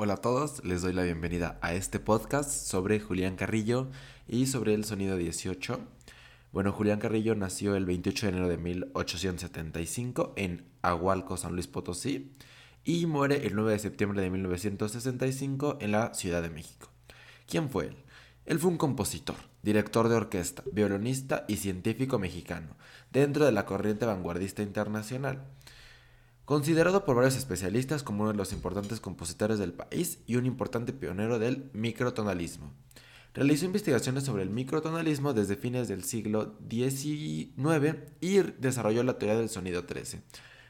Hola a todos, les doy la bienvenida a este podcast sobre Julián Carrillo y sobre el sonido 18. Bueno, Julián Carrillo nació el 28 de enero de 1875 en Agualco, San Luis Potosí, y muere el 9 de septiembre de 1965 en la Ciudad de México. ¿Quién fue él? Él fue un compositor, director de orquesta, violonista y científico mexicano, dentro de la corriente vanguardista internacional. Considerado por varios especialistas como uno de los importantes compositores del país y un importante pionero del microtonalismo. Realizó investigaciones sobre el microtonalismo desde fines del siglo XIX y desarrolló la teoría del sonido 13.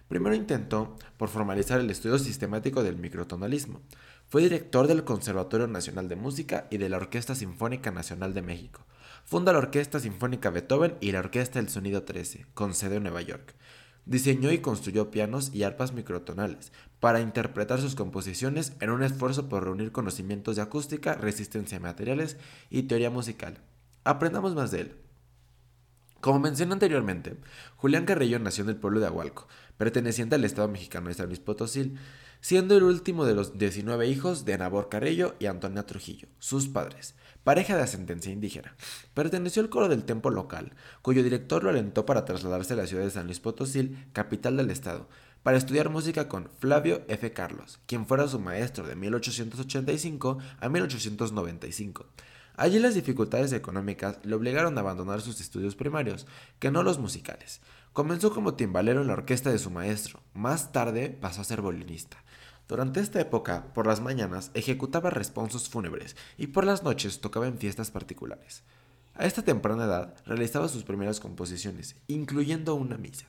Primero intentó por formalizar el estudio sistemático del microtonalismo. Fue director del Conservatorio Nacional de Música y de la Orquesta Sinfónica Nacional de México. Funda la Orquesta Sinfónica Beethoven y la Orquesta del Sonido 13, con sede en Nueva York. Diseñó y construyó pianos y arpas microtonales para interpretar sus composiciones en un esfuerzo por reunir conocimientos de acústica, resistencia a materiales y teoría musical. Aprendamos más de él. Como mencioné anteriormente, Julián Carrillo nació en el pueblo de Agualco, perteneciente al Estado mexicano de San Luis Potosí, siendo el último de los 19 hijos de Nabor Carrillo y Antonia Trujillo, sus padres, pareja de ascendencia indígena. Perteneció al coro del templo local, cuyo director lo alentó para trasladarse a la ciudad de San Luis Potosí, capital del estado, para estudiar música con Flavio F. Carlos, quien fuera su maestro de 1885 a 1895. Allí las dificultades económicas le obligaron a abandonar sus estudios primarios, que no los musicales. Comenzó como timbalero en la orquesta de su maestro, más tarde pasó a ser violinista. Durante esta época, por las mañanas, ejecutaba responsos fúnebres y por las noches tocaba en fiestas particulares. A esta temprana edad realizaba sus primeras composiciones, incluyendo una misa.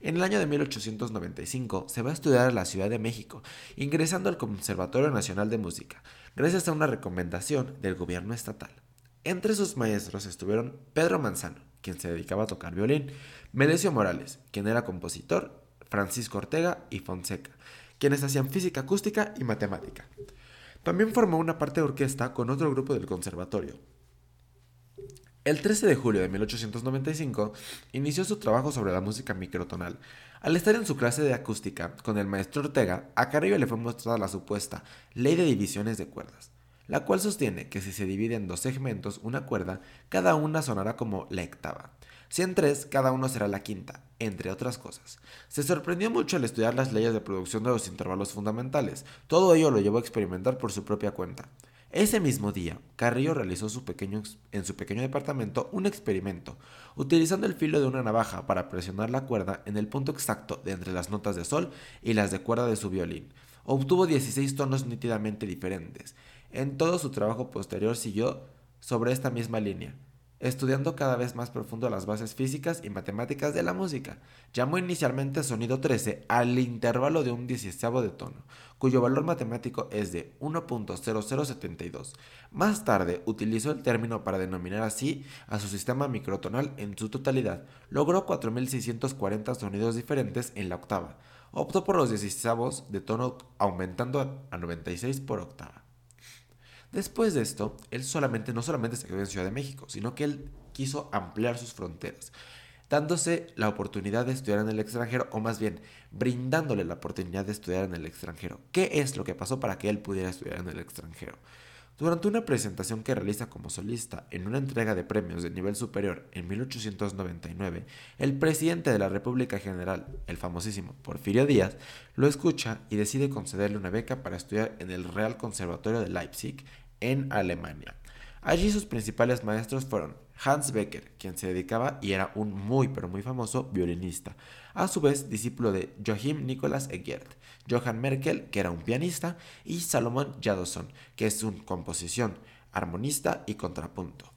En el año de 1895 se va a estudiar a la Ciudad de México, ingresando al Conservatorio Nacional de Música, gracias a una recomendación del gobierno estatal. Entre sus maestros estuvieron Pedro Manzano, quien se dedicaba a tocar violín, Melesio Morales, quien era compositor, Francisco Ortega y Fonseca, quienes hacían física acústica y matemática. También formó una parte de orquesta con otro grupo del conservatorio. El 13 de julio de 1895 inició su trabajo sobre la música microtonal. Al estar en su clase de acústica con el maestro Ortega, a Carrillo le fue mostrada la supuesta ley de divisiones de cuerdas, la cual sostiene que si se divide en dos segmentos una cuerda, cada una sonará como la octava. Si en tres, cada uno será la quinta, entre otras cosas. Se sorprendió mucho al estudiar las leyes de producción de los intervalos fundamentales. Todo ello lo llevó a experimentar por su propia cuenta. Ese mismo día, Carrillo realizó en su pequeño departamento un experimento, utilizando el filo de una navaja para presionar la cuerda en el punto exacto de entre las notas de sol y las de cuerda de su violín. Obtuvo 16 tonos nítidamente diferentes. En todo su trabajo posterior siguió sobre esta misma línea estudiando cada vez más profundo las bases físicas y matemáticas de la música. Llamó inicialmente sonido 13 al intervalo de un diecisavo de tono, cuyo valor matemático es de 1.0072. Más tarde utilizó el término para denominar así a su sistema microtonal en su totalidad. Logró 4.640 sonidos diferentes en la octava. Optó por los diecisavos de tono aumentando a 96 por octava. Después de esto, él solamente, no solamente se quedó en Ciudad de México, sino que él quiso ampliar sus fronteras, dándose la oportunidad de estudiar en el extranjero, o más bien, brindándole la oportunidad de estudiar en el extranjero. ¿Qué es lo que pasó para que él pudiera estudiar en el extranjero? Durante una presentación que realiza como solista en una entrega de premios de nivel superior en 1899, el presidente de la República General, el famosísimo Porfirio Díaz, lo escucha y decide concederle una beca para estudiar en el Real Conservatorio de Leipzig, en Alemania. Allí sus principales maestros fueron Hans Becker, quien se dedicaba y era un muy pero muy famoso violinista, a su vez discípulo de Joachim Nicolas Egert, Johann Merkel, que era un pianista, y Salomon Jadosson, que es un composición, armonista y contrapunto.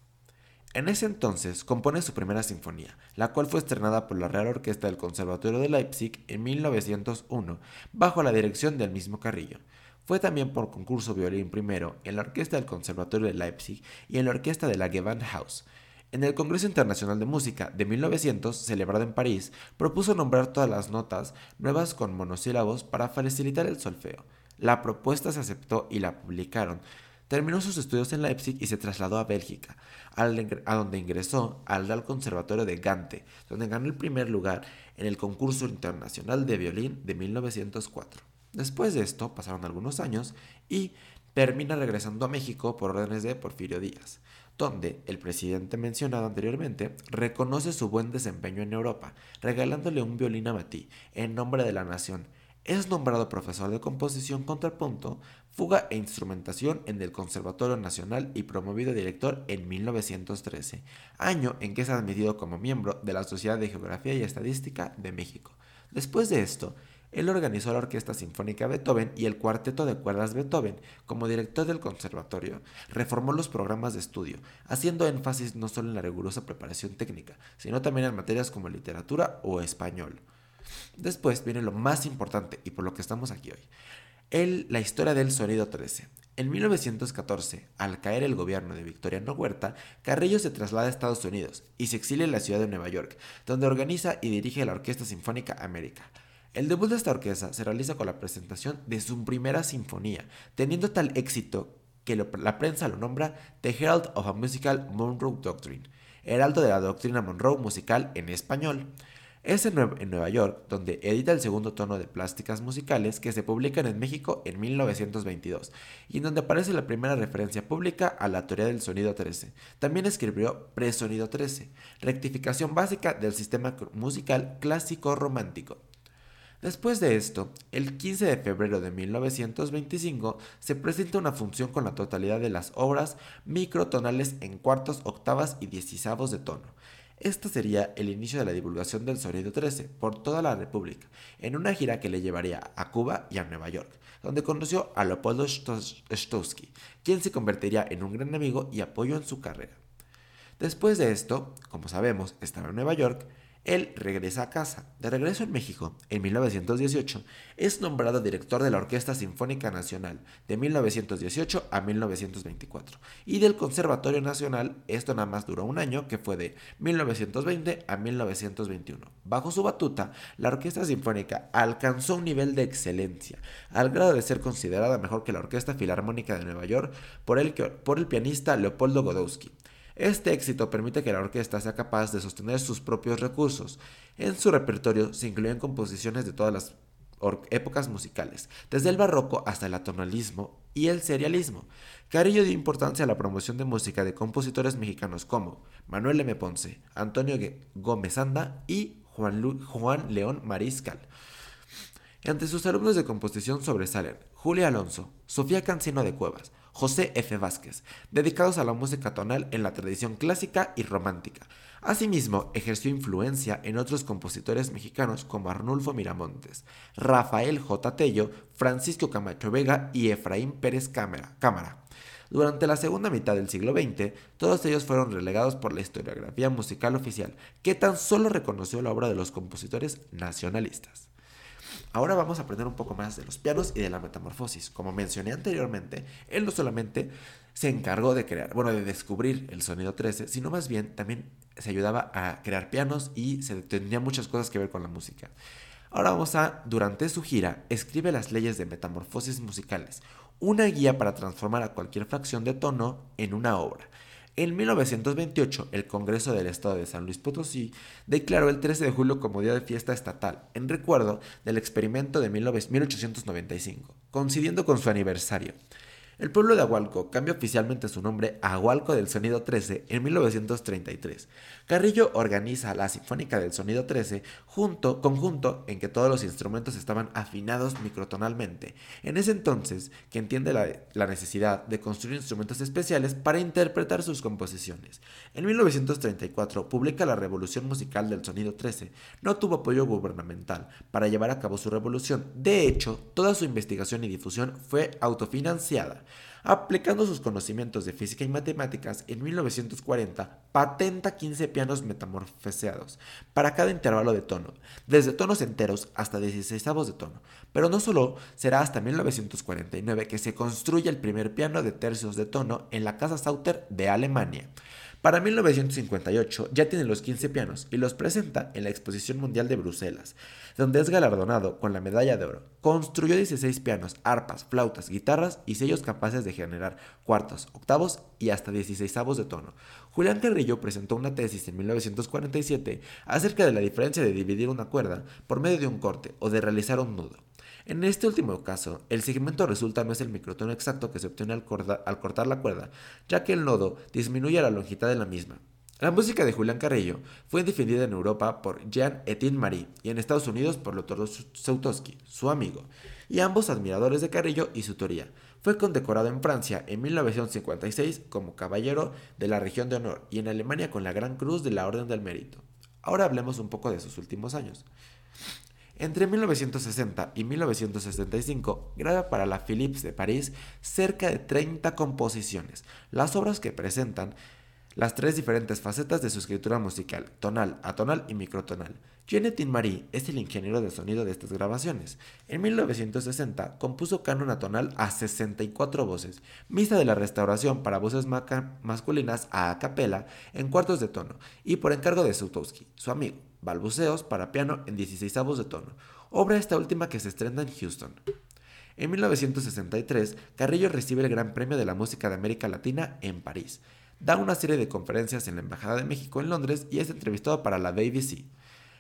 En ese entonces compone su primera sinfonía, la cual fue estrenada por la Real Orquesta del Conservatorio de Leipzig en 1901, bajo la dirección del mismo Carrillo. Fue también por concurso violín primero en la Orquesta del Conservatorio de Leipzig y en la Orquesta de la Gewandhaus. En el Congreso Internacional de Música de 1900, celebrado en París, propuso nombrar todas las notas nuevas con monosílabos para facilitar el solfeo. La propuesta se aceptó y la publicaron. Terminó sus estudios en Leipzig y se trasladó a Bélgica, a donde ingresó al Real Conservatorio de Gante, donde ganó el primer lugar en el concurso internacional de violín de 1904. Después de esto pasaron algunos años y termina regresando a México por órdenes de Porfirio Díaz, donde el presidente mencionado anteriormente reconoce su buen desempeño en Europa, regalándole un violín a Matí en nombre de la nación. Es nombrado profesor de composición contrapunto, fuga e instrumentación en el Conservatorio Nacional y promovido director en 1913, año en que es admitido como miembro de la Sociedad de Geografía y Estadística de México. Después de esto, él organizó la Orquesta Sinfónica Beethoven y el Cuarteto de Cuerdas Beethoven. Como director del conservatorio, reformó los programas de estudio, haciendo énfasis no solo en la rigurosa preparación técnica, sino también en materias como literatura o español. Después viene lo más importante y por lo que estamos aquí hoy. La historia del sonido 13. En 1914, al caer el gobierno de Victoriano Huerta, Carrillo se traslada a Estados Unidos y se exilia en la ciudad de Nueva York, donde organiza y dirige la Orquesta Sinfónica América. El debut de esta orquesta se realiza con la presentación de su primera sinfonía, teniendo tal éxito que la prensa lo nombra The Herald of a Musical Monroe Doctrine, heraldo de la doctrina Monroe musical en español. Es en, Nueva York donde edita el segundo tono de Plásticas Musicales que se publican en México en 1922 y en donde aparece la primera referencia pública a la teoría del sonido 13. También escribió Presonido 13, rectificación básica del sistema musical clásico romántico. Después de esto, el 15 de febrero de 1925 se presenta una función con la totalidad de las obras microtonales en cuartos, octavas y dieciséisavos de tono. Este sería el inicio de la divulgación del sonido 13 por toda la República, en una gira que le llevaría a Cuba y a Nueva York, donde conoció a Leopoldo Stowski, quien se convertiría en un gran amigo y apoyo en su carrera. Después de esto, como sabemos, estaba en Nueva York, él regresa a casa. De regreso en México, en 1918, es nombrado director de la Orquesta Sinfónica Nacional de 1918 a 1924 y del Conservatorio Nacional, esto nada más duró un año, que fue de 1920 a 1921. Bajo su batuta, la Orquesta Sinfónica alcanzó un nivel de excelencia, al grado de ser considerada mejor que la Orquesta Filarmónica de Nueva York por el, por el pianista Leopoldo Godowski. Este éxito permite que la orquesta sea capaz de sostener sus propios recursos. En su repertorio se incluyen composiciones de todas las épocas musicales, desde el barroco hasta el atonalismo y el serialismo. Carrillo dio importancia a la promoción de música de compositores mexicanos como Manuel M. Ponce, Antonio Gómez Anda y Juan, Juan León Mariscal. Entre sus alumnos de composición sobresalen Julia Alonso, Sofía Cancino de Cuevas, José F. Vázquez, dedicados a la música tonal en la tradición clásica y romántica. Asimismo, ejerció influencia en otros compositores mexicanos como Arnulfo Miramontes, Rafael J. Tello, Francisco Camacho Vega y Efraín Pérez Cámara. Durante la segunda mitad del siglo XX, todos ellos fueron relegados por la historiografía musical oficial, que tan solo reconoció la obra de los compositores nacionalistas. Ahora vamos a aprender un poco más de los pianos y de la metamorfosis. Como mencioné anteriormente, él no solamente se encargó de crear, bueno, de descubrir el sonido 13, sino más bien también se ayudaba a crear pianos y se tenía muchas cosas que ver con la música. Ahora vamos a, durante su gira, escribe las leyes de metamorfosis musicales, una guía para transformar a cualquier fracción de tono en una obra. En 1928, el Congreso del Estado de San Luis Potosí declaró el 13 de julio como día de fiesta estatal, en recuerdo del experimento de 1895, coincidiendo con su aniversario. El pueblo de Agualco cambia oficialmente su nombre a Agualco del Sonido 13 en 1933. Carrillo organiza la Sinfónica del Sonido 13 junto, conjunto en que todos los instrumentos estaban afinados microtonalmente. En ese entonces, que entiende la, la necesidad de construir instrumentos especiales para interpretar sus composiciones. En 1934 publica La Revolución Musical del Sonido 13. No tuvo apoyo gubernamental para llevar a cabo su revolución. De hecho, toda su investigación y difusión fue autofinanciada. Aplicando sus conocimientos de física y matemáticas, en 1940 patenta 15 pianos metamorfoseados para cada intervalo de tono, desde tonos enteros hasta 16 de tono. Pero no solo será hasta 1949 que se construye el primer piano de tercios de tono en la Casa Sauter de Alemania. Para 1958 ya tiene los 15 pianos y los presenta en la Exposición Mundial de Bruselas, donde es galardonado con la medalla de oro. Construyó 16 pianos, arpas, flautas, guitarras y sellos capaces de generar cuartos, octavos y hasta 16 de tono. Julián Carrillo presentó una tesis en 1947 acerca de la diferencia de dividir una cuerda por medio de un corte o de realizar un nudo. En este último caso, el segmento resulta no es el microtono exacto que se obtiene al, al cortar la cuerda, ya que el nodo disminuye la longitud de la misma. La música de Julián Carrillo fue defendida en Europa por Jean-Étienne Marie y en Estados Unidos por Lothar Sautowski, su amigo, y ambos admiradores de Carrillo y su teoría. Fue condecorado en Francia en 1956 como Caballero de la Región de Honor y en Alemania con la Gran Cruz de la Orden del Mérito. Ahora hablemos un poco de sus últimos años. Entre 1960 y 1965 graba para la Philips de París cerca de 30 composiciones. Las obras que presentan las tres diferentes facetas de su escritura musical, tonal, atonal y microtonal. Jeanette Marie es el ingeniero de sonido de estas grabaciones. En 1960 compuso canon atonal a 64 voces, misa de la restauración para voces masculinas a capela en cuartos de tono y por encargo de Sutowski, su amigo, balbuceos para piano en 16 de tono, obra esta última que se estrena en Houston. En 1963, Carrillo recibe el Gran Premio de la Música de América Latina en París da una serie de conferencias en la Embajada de México en Londres y es entrevistado para la BBC.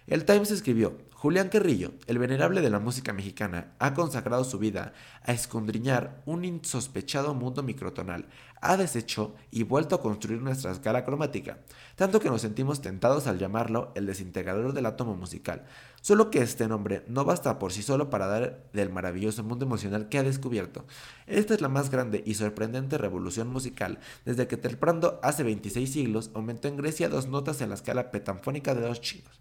El Times escribió, Julián Carrillo, el venerable de la música mexicana, ha consagrado su vida a escondriñar un insospechado mundo microtonal, ha deshecho y vuelto a construir nuestra escala cromática, tanto que nos sentimos tentados al llamarlo el desintegrador del átomo musical, solo que este nombre no basta por sí solo para dar del maravilloso mundo emocional que ha descubierto. Esta es la más grande y sorprendente revolución musical desde que Telprando hace 26 siglos aumentó en Grecia dos notas en la escala petanfónica de los chinos.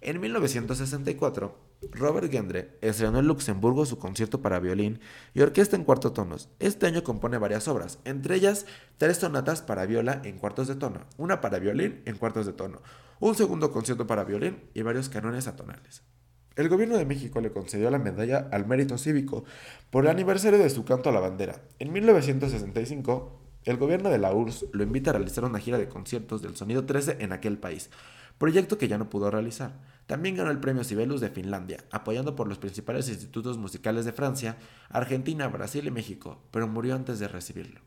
En 1964, Robert Gendre estrenó en Luxemburgo su concierto para violín y orquesta en cuarto tonos. Este año compone varias obras, entre ellas tres sonatas para viola en cuartos de tono, una para violín en cuartos de tono, un segundo concierto para violín y varios canones atonales. El gobierno de México le concedió la medalla al mérito cívico por el aniversario de su canto a la bandera. En 1965, el gobierno de la URSS lo invita a realizar una gira de conciertos del Sonido 13 en aquel país proyecto que ya no pudo realizar. También ganó el premio Sibelius de Finlandia, apoyando por los principales institutos musicales de Francia, Argentina, Brasil y México, pero murió antes de recibirlo.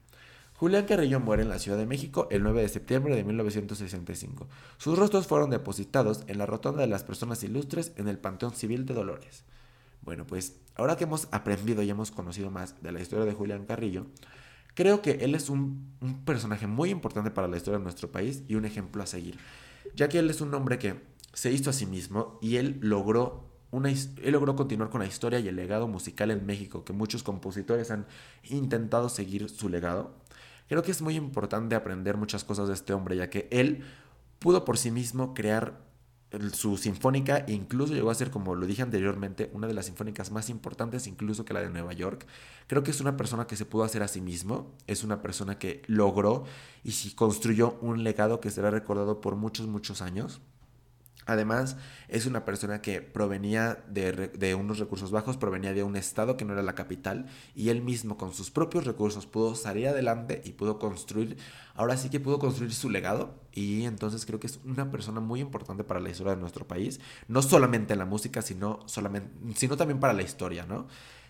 Julián Carrillo muere en la Ciudad de México el 9 de septiembre de 1965. Sus rostros fueron depositados en la Rotonda de las Personas Ilustres en el Panteón Civil de Dolores. Bueno, pues ahora que hemos aprendido y hemos conocido más de la historia de Julián Carrillo, creo que él es un personaje muy importante para la historia de nuestro país y un ejemplo a seguir ya que él es un hombre que se hizo a sí mismo y él logró una, él logró continuar con la historia y el legado musical en México, que muchos compositores han intentado seguir su legado. Creo que es muy importante aprender muchas cosas de este hombre, ya que él pudo por sí mismo crear su sinfónica e incluso llegó a ser, como lo dije anteriormente, una de las sinfónicas más importantes incluso que la de Nueva York. Creo que es una persona que se pudo hacer a sí mismo, es una persona que logró y construyó un legado que será recordado por muchos, muchos años. Además, es una persona que provenía de, unos recursos bajos, provenía de un estado que no era la capital, y él mismo con sus propios recursos pudo salir adelante y pudo construir, ahora sí que pudo construir su legado, y entonces creo que es una persona muy importante para la historia de nuestro país, no solamente en la música, sino, solamente, sino también para la historia, ¿no?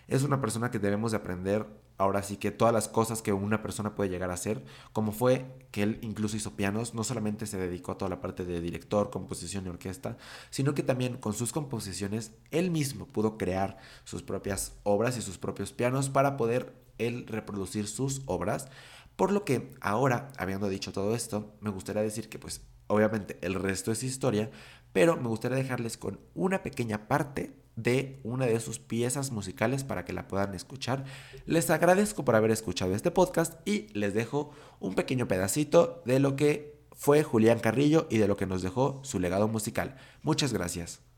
Es una persona que debemos de aprender ahora sí que todas las cosas que una persona puede llegar a hacer, como fue que él incluso hizo pianos, no solamente se dedicó a toda la parte de director, composición y orquesta, sino que también con sus composiciones él mismo pudo crear sus propias obras y sus propios pianos para poder él reproducir sus obras. Por lo que ahora, habiendo dicho todo esto, me gustaría decir que pues obviamente el resto es historia, pero me gustaría dejarles con una pequeña parte de una de sus piezas musicales para que la puedan escuchar. Les agradezco por haber escuchado este podcast y les dejo un pequeño pedacito de lo que fue Julián Carrillo y de lo que nos dejó su legado musical. Muchas gracias.